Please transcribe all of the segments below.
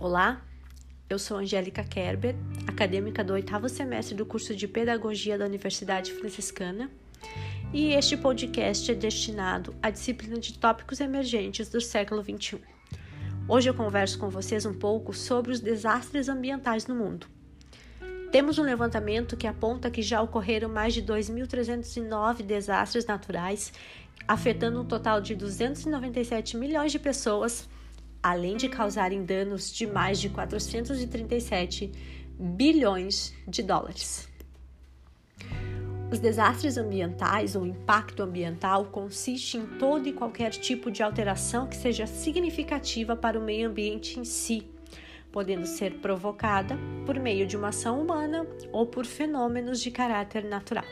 Olá, eu sou Angélica Kerber, acadêmica do oitavo semestre do curso de Pedagogia da Universidade Franciscana, e este podcast é destinado à disciplina de tópicos emergentes do século XXI. Hoje eu converso com vocês um pouco sobre os desastres ambientais no mundo. Temos um levantamento que aponta que já ocorreram mais de 2.309 desastres naturais, afetando um total de 297 milhões de pessoas além de causarem danos de mais de 437 bilhões de dólares. Os desastres ambientais ou impacto ambiental consiste em todo e qualquer tipo de alteração que seja significativa para o meio ambiente em si, podendo ser provocada por meio de uma ação humana ou por fenômenos de caráter natural.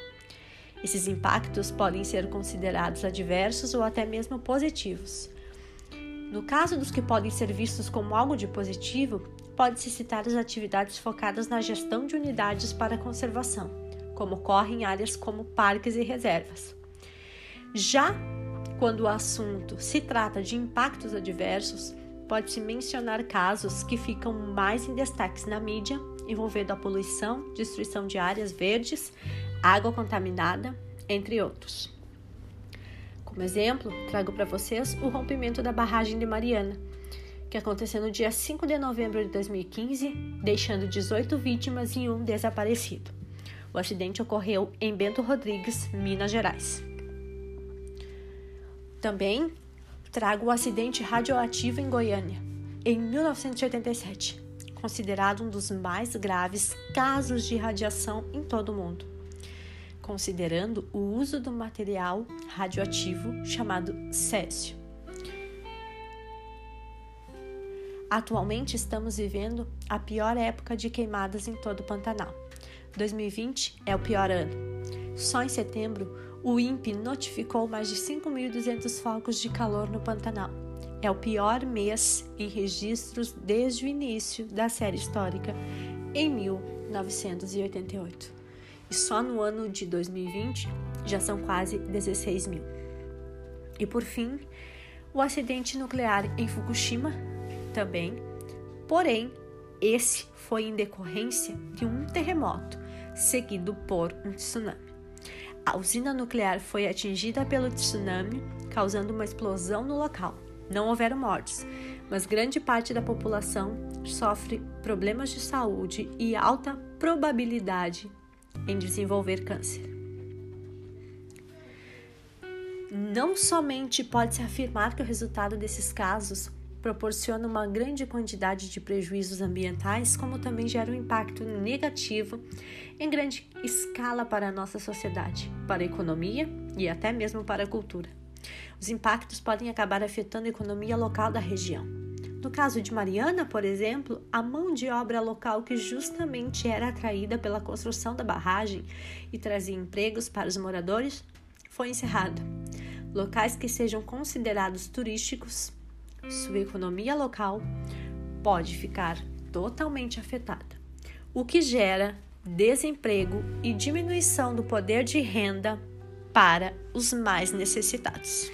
Esses impactos podem ser considerados adversos ou até mesmo positivos. No caso dos que podem ser vistos como algo de positivo, pode-se citar as atividades focadas na gestão de unidades para conservação, como ocorre em áreas como parques e reservas. Já quando o assunto se trata de impactos adversos, pode-se mencionar casos que ficam mais em destaque na mídia, envolvendo a poluição, destruição de áreas verdes, água contaminada, entre outros. Como exemplo, trago para vocês o rompimento da barragem de Mariana, que aconteceu no dia 5 de novembro de 2015, deixando 18 vítimas e um desaparecido. O acidente ocorreu em Bento Rodrigues, Minas Gerais. Também trago o acidente radioativo em Goiânia, em 1987, considerado um dos mais graves casos de radiação em todo o mundo considerando o uso do material radioativo chamado césio. Atualmente estamos vivendo a pior época de queimadas em todo o Pantanal. 2020 é o pior ano. Só em setembro, o INPE notificou mais de 5.200 focos de calor no Pantanal. É o pior mês em registros desde o início da série histórica, em 1988 e só no ano de 2020 já são quase 16 mil. E por fim, o acidente nuclear em Fukushima também, porém, esse foi em decorrência de um terremoto seguido por um tsunami. A usina nuclear foi atingida pelo tsunami, causando uma explosão no local. Não houveram mortes, mas grande parte da população sofre problemas de saúde e alta probabilidade em desenvolver câncer. Não somente pode-se afirmar que o resultado desses casos proporciona uma grande quantidade de prejuízos ambientais, como também gera um impacto negativo em grande escala para a nossa sociedade, para a economia e até mesmo para a cultura. Os impactos podem acabar afetando a economia local da região. No caso de Mariana, por exemplo, a mão de obra local que justamente era atraída pela construção da barragem e trazia empregos para os moradores foi encerrada. Locais que sejam considerados turísticos, sua economia local pode ficar totalmente afetada, o que gera desemprego e diminuição do poder de renda para os mais necessitados.